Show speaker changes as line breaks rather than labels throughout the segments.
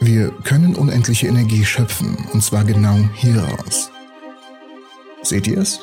Wir können unendliche Energie schöpfen, und zwar genau hieraus. Seht ihr es?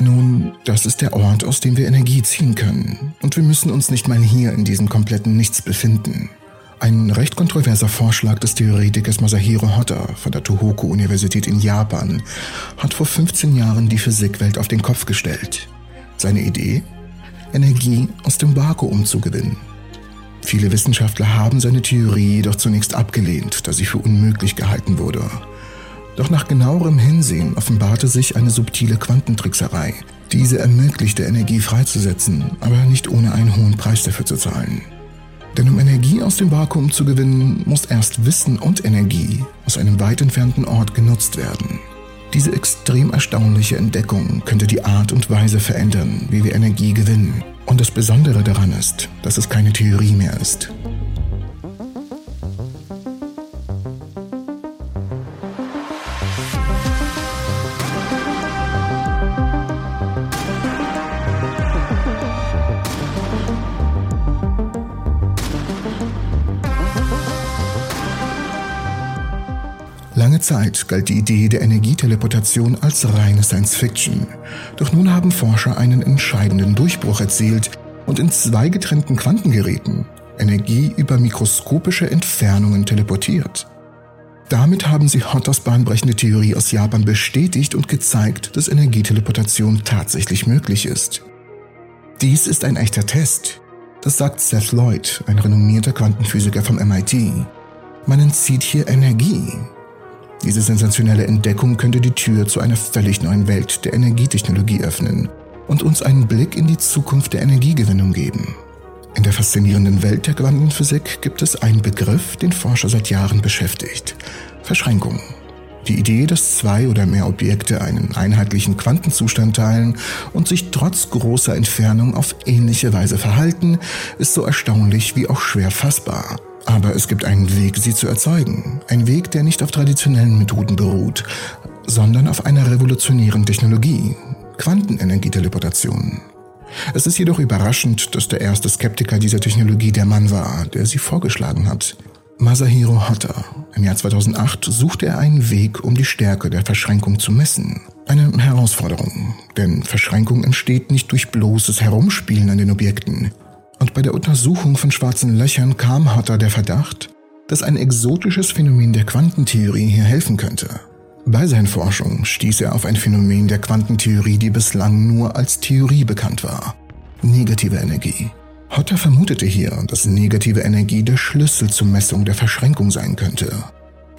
Nun, das ist der Ort, aus dem wir Energie ziehen können. Und wir müssen uns nicht mal hier in diesem kompletten Nichts befinden. Ein recht kontroverser Vorschlag des Theoretikers Masahiro Hotta von der Tohoku-Universität in Japan hat vor 15 Jahren die Physikwelt auf den Kopf gestellt. Seine Idee? Energie aus dem Vakuum zu gewinnen. Viele Wissenschaftler haben seine Theorie jedoch zunächst abgelehnt, da sie für unmöglich gehalten wurde. Doch nach genauerem Hinsehen offenbarte sich eine subtile Quantentrickserei. Diese ermöglichte Energie freizusetzen, aber nicht ohne einen hohen Preis dafür zu zahlen. Denn um Energie aus dem Vakuum zu gewinnen, muss erst Wissen und Energie aus einem weit entfernten Ort genutzt werden. Diese extrem erstaunliche Entdeckung könnte die Art und Weise verändern, wie wir Energie gewinnen. Und das Besondere daran ist, dass es keine Theorie mehr ist. Lange Zeit galt die Idee der Energieteleportation als reine Science-Fiction. Doch nun haben Forscher einen entscheidenden Durchbruch erzielt und in zwei getrennten Quantengeräten Energie über mikroskopische Entfernungen teleportiert. Damit haben sie Hotters bahnbrechende Theorie aus Japan bestätigt und gezeigt, dass Energieteleportation tatsächlich möglich ist. Dies ist ein echter Test. Das sagt Seth Lloyd, ein renommierter Quantenphysiker vom MIT. Man entzieht hier Energie, diese sensationelle Entdeckung könnte die Tür zu einer völlig neuen Welt der Energietechnologie öffnen und uns einen Blick in die Zukunft der Energiegewinnung geben. In der faszinierenden Welt der Quantenphysik gibt es einen Begriff, den Forscher seit Jahren beschäftigt. Verschränkung. Die Idee, dass zwei oder mehr Objekte einen einheitlichen Quantenzustand teilen und sich trotz großer Entfernung auf ähnliche Weise verhalten, ist so erstaunlich wie auch schwer fassbar. Aber es gibt einen Weg, sie zu erzeugen. Ein Weg, der nicht auf traditionellen Methoden beruht, sondern auf einer revolutionären Technologie. Quantenenergieteleportation. Es ist jedoch überraschend, dass der erste Skeptiker dieser Technologie der Mann war, der sie vorgeschlagen hat. Masahiro Hotta. Im Jahr 2008 suchte er einen Weg, um die Stärke der Verschränkung zu messen. Eine Herausforderung, denn Verschränkung entsteht nicht durch bloßes Herumspielen an den Objekten. Und bei der Untersuchung von schwarzen Löchern kam Hotter der Verdacht, dass ein exotisches Phänomen der Quantentheorie hier helfen könnte. Bei seinen Forschungen stieß er auf ein Phänomen der Quantentheorie, die bislang nur als Theorie bekannt war. Negative Energie. Hotter vermutete hier, dass negative Energie der Schlüssel zur Messung der Verschränkung sein könnte.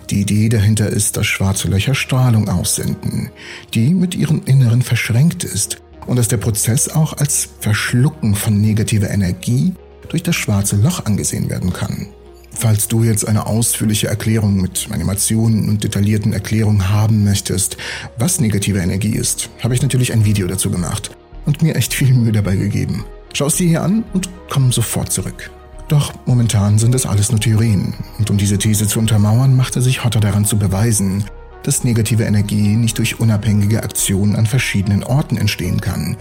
Die Idee dahinter ist, dass schwarze Löcher Strahlung aussenden, die mit ihrem Inneren verschränkt ist und dass der Prozess auch als Verschlucken von negativer Energie durch das schwarze Loch angesehen werden kann. Falls du jetzt eine ausführliche Erklärung mit Animationen und detaillierten Erklärungen haben möchtest, was negative Energie ist, habe ich natürlich ein Video dazu gemacht und mir echt viel Mühe dabei gegeben. Schau es dir hier an und komm sofort zurück. Doch momentan sind es alles nur Theorien und um diese These zu untermauern, machte sich Hotter daran zu beweisen, dass negative Energie nicht durch unabhängige Aktionen an verschiedenen Orten entstehen kann.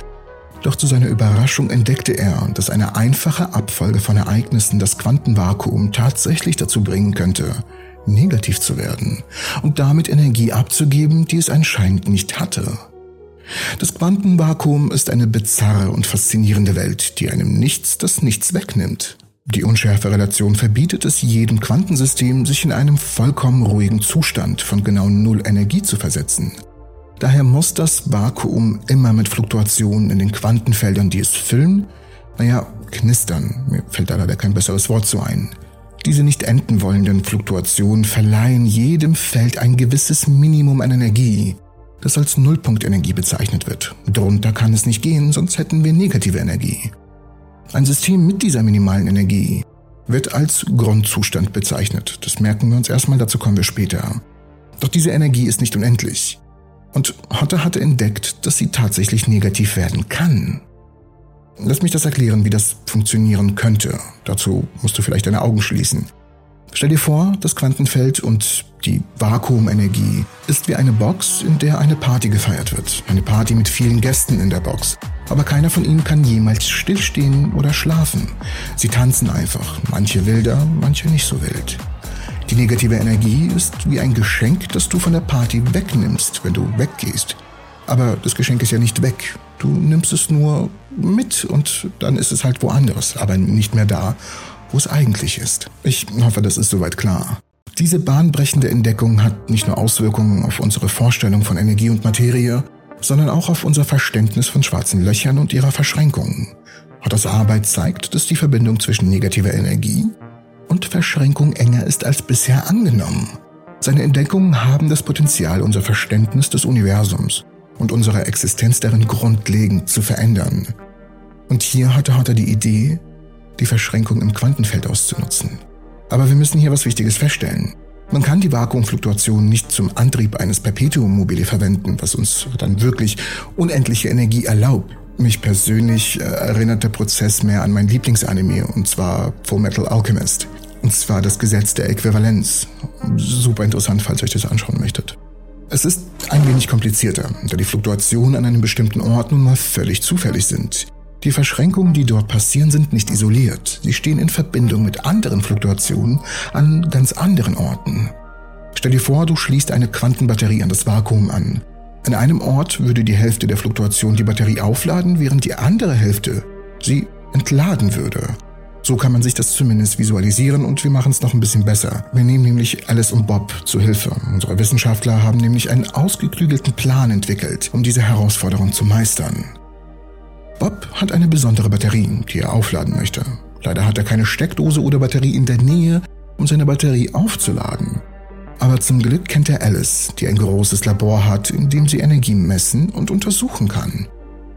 Doch zu seiner Überraschung entdeckte er, dass eine einfache Abfolge von Ereignissen das Quantenvakuum tatsächlich dazu bringen könnte, negativ zu werden und damit Energie abzugeben, die es anscheinend nicht hatte. Das Quantenvakuum ist eine bizarre und faszinierende Welt, die einem nichts das Nichts wegnimmt. Die unschärfe Relation verbietet es jedem Quantensystem, sich in einem vollkommen ruhigen Zustand von genau Null Energie zu versetzen. Daher muss das Vakuum immer mit Fluktuationen in den Quantenfeldern, die es füllen, naja, knistern, mir fällt da leider kein besseres Wort zu ein. Diese nicht enden wollenden Fluktuationen verleihen jedem Feld ein gewisses Minimum an Energie, das als Nullpunktenergie bezeichnet wird. Drunter kann es nicht gehen, sonst hätten wir negative Energie. Ein System mit dieser minimalen Energie wird als Grundzustand bezeichnet. Das merken wir uns erstmal, dazu kommen wir später. Doch diese Energie ist nicht unendlich. Und Hotter hatte entdeckt, dass sie tatsächlich negativ werden kann. Lass mich das erklären, wie das funktionieren könnte. Dazu musst du vielleicht deine Augen schließen. Stell dir vor, das Quantenfeld und die Vakuumenergie ist wie eine Box, in der eine Party gefeiert wird. Eine Party mit vielen Gästen in der Box. Aber keiner von ihnen kann jemals stillstehen oder schlafen. Sie tanzen einfach, manche wilder, manche nicht so wild. Die negative Energie ist wie ein Geschenk, das du von der Party wegnimmst, wenn du weggehst. Aber das Geschenk ist ja nicht weg. Du nimmst es nur mit und dann ist es halt woanders, aber nicht mehr da, wo es eigentlich ist. Ich hoffe, das ist soweit klar. Diese bahnbrechende Entdeckung hat nicht nur Auswirkungen auf unsere Vorstellung von Energie und Materie, sondern auch auf unser Verständnis von schwarzen Löchern und ihrer Verschränkungen. Hotters Arbeit zeigt, dass die Verbindung zwischen negativer Energie und Verschränkung enger ist als bisher angenommen. Seine Entdeckungen haben das Potenzial, unser Verständnis des Universums und unsere Existenz darin grundlegend zu verändern. Und hier hatte Hotter die Idee, die Verschränkung im Quantenfeld auszunutzen. Aber wir müssen hier was Wichtiges feststellen. Man kann die Vakuumfluktuation nicht zum Antrieb eines Perpetuum mobile verwenden, was uns dann wirklich unendliche Energie erlaubt. Mich persönlich äh, erinnert der Prozess mehr an mein Lieblingsanime, und zwar Full Metal Alchemist. Und zwar das Gesetz der Äquivalenz. Super interessant, falls ihr euch das anschauen möchtet. Es ist ein wenig komplizierter, da die Fluktuationen an einem bestimmten Ort nun mal völlig zufällig sind. Die Verschränkungen, die dort passieren, sind nicht isoliert. Sie stehen in Verbindung mit anderen Fluktuationen an ganz anderen Orten. Stell dir vor, du schließt eine Quantenbatterie an das Vakuum an. An einem Ort würde die Hälfte der Fluktuation die Batterie aufladen, während die andere Hälfte sie entladen würde. So kann man sich das zumindest visualisieren und wir machen es noch ein bisschen besser. Wir nehmen nämlich Alice und Bob zu Hilfe. Unsere Wissenschaftler haben nämlich einen ausgeklügelten Plan entwickelt, um diese Herausforderung zu meistern. Bob hat eine besondere Batterie, die er aufladen möchte. Leider hat er keine Steckdose oder Batterie in der Nähe, um seine Batterie aufzuladen. Aber zum Glück kennt er Alice, die ein großes Labor hat, in dem sie Energie messen und untersuchen kann.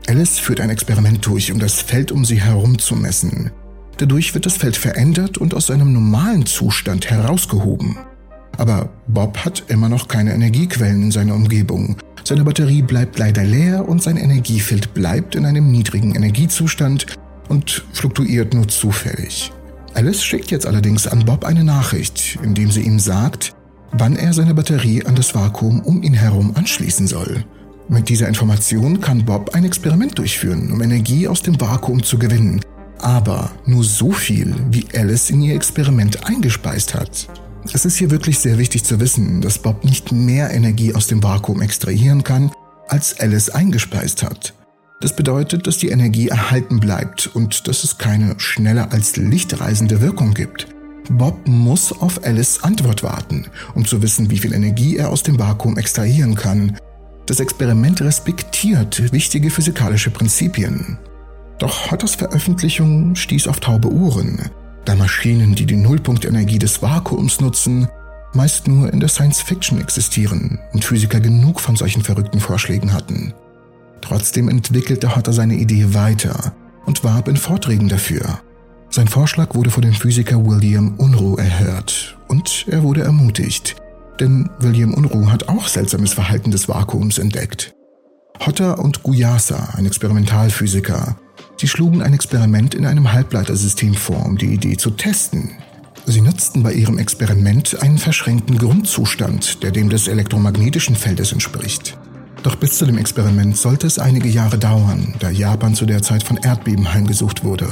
Alice führt ein Experiment durch, um das Feld um sie herum zu messen. Dadurch wird das Feld verändert und aus seinem normalen Zustand herausgehoben. Aber Bob hat immer noch keine Energiequellen in seiner Umgebung. Seine Batterie bleibt leider leer und sein Energiefeld bleibt in einem niedrigen Energiezustand und fluktuiert nur zufällig. Alice schickt jetzt allerdings an Bob eine Nachricht, in dem sie ihm sagt, wann er seine Batterie an das Vakuum um ihn herum anschließen soll. Mit dieser Information kann Bob ein Experiment durchführen, um Energie aus dem Vakuum zu gewinnen, aber nur so viel, wie Alice in ihr Experiment eingespeist hat. Es ist hier wirklich sehr wichtig zu wissen, dass Bob nicht mehr Energie aus dem Vakuum extrahieren kann, als Alice eingespeist hat. Das bedeutet, dass die Energie erhalten bleibt und dass es keine schneller als lichtreisende Wirkung gibt. Bob muss auf Alice Antwort warten, um zu wissen, wie viel Energie er aus dem Vakuum extrahieren kann. Das Experiment respektiert wichtige physikalische Prinzipien. Doch Hotters Veröffentlichung stieß auf taube Ohren, da Maschinen, die die Nullpunktenergie des Vakuums nutzen, meist nur in der Science Fiction existieren und Physiker genug von solchen verrückten Vorschlägen hatten. Trotzdem entwickelte Hotter seine Idee weiter und warb in Vorträgen dafür. Sein Vorschlag wurde von dem Physiker William Unruh erhört und er wurde ermutigt, denn William Unruh hat auch seltsames Verhalten des Vakuums entdeckt. Hotter und Guyasa, ein Experimentalphysiker, Sie schlugen ein Experiment in einem Halbleitersystem vor, um die Idee zu testen. Sie nutzten bei ihrem Experiment einen verschränkten Grundzustand, der dem des elektromagnetischen Feldes entspricht. Doch bis zu dem Experiment sollte es einige Jahre dauern, da Japan zu der Zeit von Erdbeben heimgesucht wurde.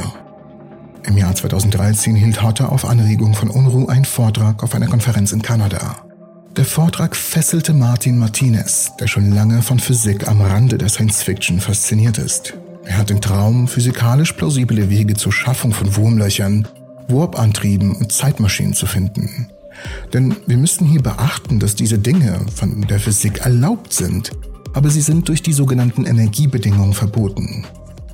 Im Jahr 2013 hielt Hotter auf Anregung von UNRU einen Vortrag auf einer Konferenz in Kanada. Der Vortrag fesselte Martin Martinez, der schon lange von Physik am Rande der Science Fiction fasziniert ist. Er hat den Traum, physikalisch plausible Wege zur Schaffung von Wurmlöchern, Warp-Antrieben und Zeitmaschinen zu finden. Denn wir müssen hier beachten, dass diese Dinge von der Physik erlaubt sind, aber sie sind durch die sogenannten Energiebedingungen verboten.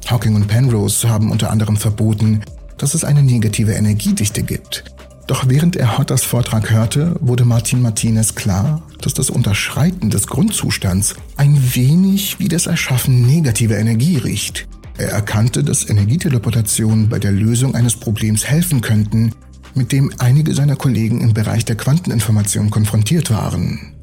Hawking und Penrose haben unter anderem verboten, dass es eine negative Energiedichte gibt. Doch während er Hotters Vortrag hörte, wurde Martin Martinez klar, dass das Unterschreiten des Grundzustands ein wenig wie das Erschaffen negativer Energie riecht. Er erkannte, dass Energieteleportationen bei der Lösung eines Problems helfen könnten, mit dem einige seiner Kollegen im Bereich der Quanteninformation konfrontiert waren.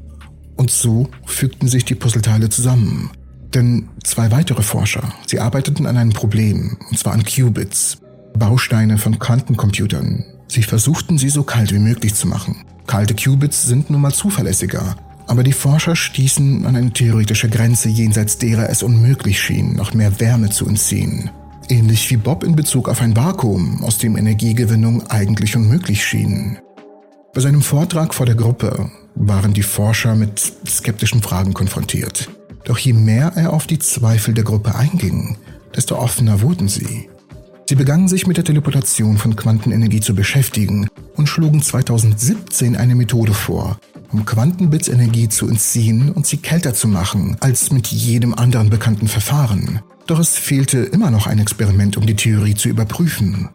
Und so fügten sich die Puzzleteile zusammen. Denn zwei weitere Forscher, sie arbeiteten an einem Problem, und zwar an Qubits, Bausteine von Quantencomputern. Sie versuchten sie so kalt wie möglich zu machen. Kalte Qubits sind nun mal zuverlässiger, aber die Forscher stießen an eine theoretische Grenze, jenseits derer es unmöglich schien, noch mehr Wärme zu entziehen. Ähnlich wie Bob in Bezug auf ein Vakuum, aus dem Energiegewinnung eigentlich unmöglich schien. Bei seinem Vortrag vor der Gruppe waren die Forscher mit skeptischen Fragen konfrontiert. Doch je mehr er auf die Zweifel der Gruppe einging, desto offener wurden sie. Sie begannen sich mit der Teleportation von Quantenenergie zu beschäftigen und schlugen 2017 eine Methode vor, um Quantenbits Energie zu entziehen und sie kälter zu machen als mit jedem anderen bekannten Verfahren. Doch es fehlte immer noch ein Experiment, um die Theorie zu überprüfen.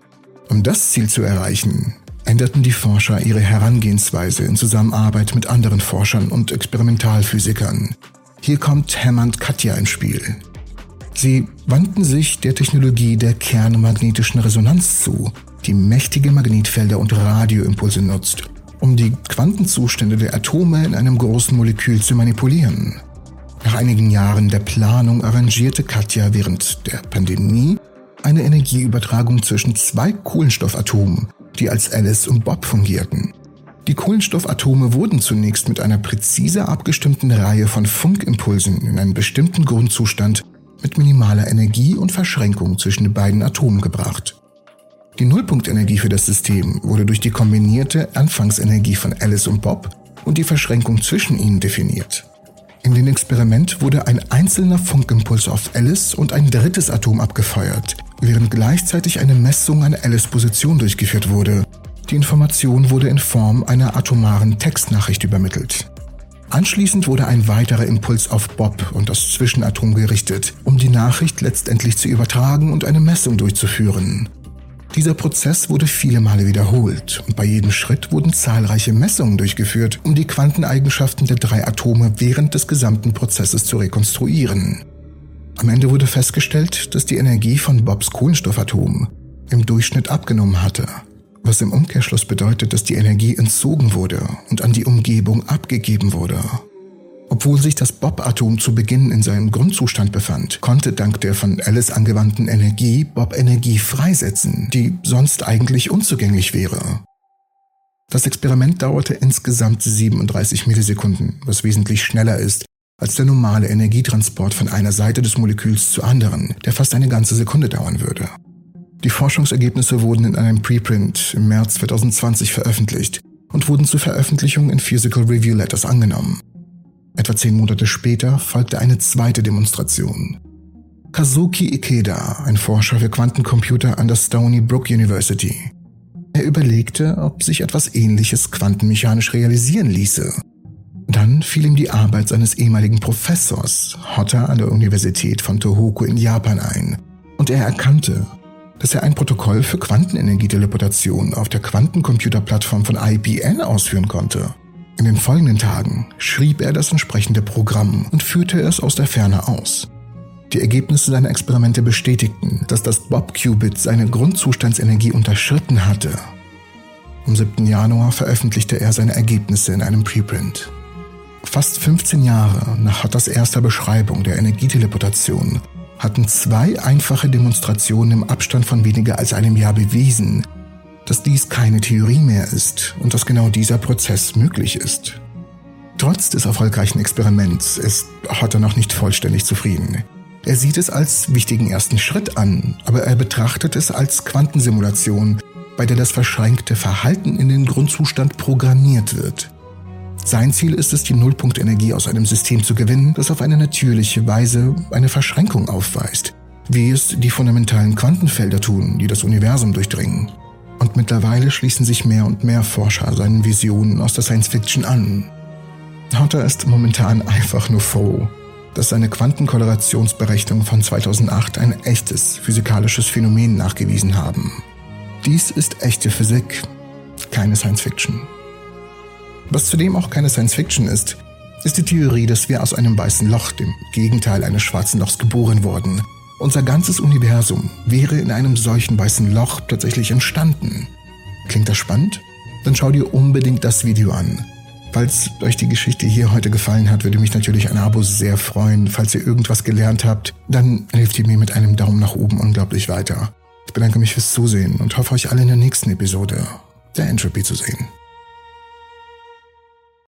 Um das Ziel zu erreichen, änderten die Forscher ihre Herangehensweise in Zusammenarbeit mit anderen Forschern und Experimentalphysikern. Hier kommt Hammond Katja ins Spiel. Sie wandten sich der Technologie der kernmagnetischen Resonanz zu, die mächtige Magnetfelder und Radioimpulse nutzt, um die Quantenzustände der Atome in einem großen Molekül zu manipulieren. Nach einigen Jahren der Planung arrangierte Katja während der Pandemie eine Energieübertragung zwischen zwei Kohlenstoffatomen, die als Alice und Bob fungierten. Die Kohlenstoffatome wurden zunächst mit einer präzise abgestimmten Reihe von Funkimpulsen in einen bestimmten Grundzustand mit minimaler Energie und Verschränkung zwischen den beiden Atomen gebracht. Die Nullpunktenergie für das System wurde durch die kombinierte Anfangsenergie von Alice und Bob und die Verschränkung zwischen ihnen definiert. In dem Experiment wurde ein einzelner Funkimpuls auf Alice und ein drittes Atom abgefeuert, während gleichzeitig eine Messung an Alice Position durchgeführt wurde. Die Information wurde in Form einer atomaren Textnachricht übermittelt. Anschließend wurde ein weiterer Impuls auf Bob und das Zwischenatom gerichtet, um die Nachricht letztendlich zu übertragen und eine Messung durchzuführen. Dieser Prozess wurde viele Male wiederholt und bei jedem Schritt wurden zahlreiche Messungen durchgeführt, um die Quanteneigenschaften der drei Atome während des gesamten Prozesses zu rekonstruieren. Am Ende wurde festgestellt, dass die Energie von Bobs Kohlenstoffatom im Durchschnitt abgenommen hatte, was im Umkehrschluss bedeutet, dass die Energie entzogen wurde und an die Umgebung abgegeben wurde. Obwohl sich das Bob-Atom zu Beginn in seinem Grundzustand befand, konnte dank der von Alice angewandten Energie Bob Energie freisetzen, die sonst eigentlich unzugänglich wäre. Das Experiment dauerte insgesamt 37 Millisekunden, was wesentlich schneller ist als der normale Energietransport von einer Seite des Moleküls zur anderen, der fast eine ganze Sekunde dauern würde. Die Forschungsergebnisse wurden in einem Preprint im März 2020 veröffentlicht und wurden zur Veröffentlichung in Physical Review Letters angenommen. Etwa zehn Monate später folgte eine zweite Demonstration. Kazuki Ikeda, ein Forscher für Quantencomputer an der Stony Brook University. Er überlegte, ob sich etwas Ähnliches quantenmechanisch realisieren ließe. Dann fiel ihm die Arbeit seines ehemaligen Professors, Hotta an der Universität von Tohoku in Japan ein, und er erkannte, dass er ein Protokoll für Quantenenergieteleportation auf der Quantencomputerplattform von IBM ausführen konnte. In den folgenden Tagen schrieb er das entsprechende Programm und führte es aus der Ferne aus. Die Ergebnisse seiner Experimente bestätigten, dass das Bob-Qubit seine Grundzustandsenergie unterschritten hatte. Am 7. Januar veröffentlichte er seine Ergebnisse in einem Preprint. Fast 15 Jahre nach Hotters erster Beschreibung der Energieteleportation hatten zwei einfache Demonstrationen im Abstand von weniger als einem Jahr bewiesen, dass dies keine Theorie mehr ist und dass genau dieser Prozess möglich ist. Trotz des erfolgreichen Experiments ist Hotter noch nicht vollständig zufrieden. Er sieht es als wichtigen ersten Schritt an, aber er betrachtet es als Quantensimulation, bei der das verschränkte Verhalten in den Grundzustand programmiert wird. Sein Ziel ist es, die Nullpunktenergie aus einem System zu gewinnen, das auf eine natürliche Weise eine Verschränkung aufweist, wie es die fundamentalen Quantenfelder tun, die das Universum durchdringen. Und mittlerweile schließen sich mehr und mehr Forscher seinen Visionen aus der Science Fiction an. Hotter ist momentan einfach nur froh, dass seine Quantenkorrelationsberechnungen von 2008 ein echtes physikalisches Phänomen nachgewiesen haben. Dies ist echte Physik, keine Science Fiction. Was zudem auch keine Science Fiction ist, ist die Theorie, dass wir aus einem weißen Loch, dem Gegenteil eines schwarzen Lochs, geboren wurden unser ganzes Universum wäre in einem solchen weißen Loch tatsächlich entstanden. Klingt das spannend? Dann schau dir unbedingt das Video an. Falls euch die Geschichte hier heute gefallen hat, würde mich natürlich ein Abo sehr freuen. Falls ihr irgendwas gelernt habt, dann hilft ihr mir mit einem Daumen nach oben unglaublich weiter. Ich bedanke mich fürs Zusehen und hoffe euch alle in der nächsten Episode der Entropy zu sehen.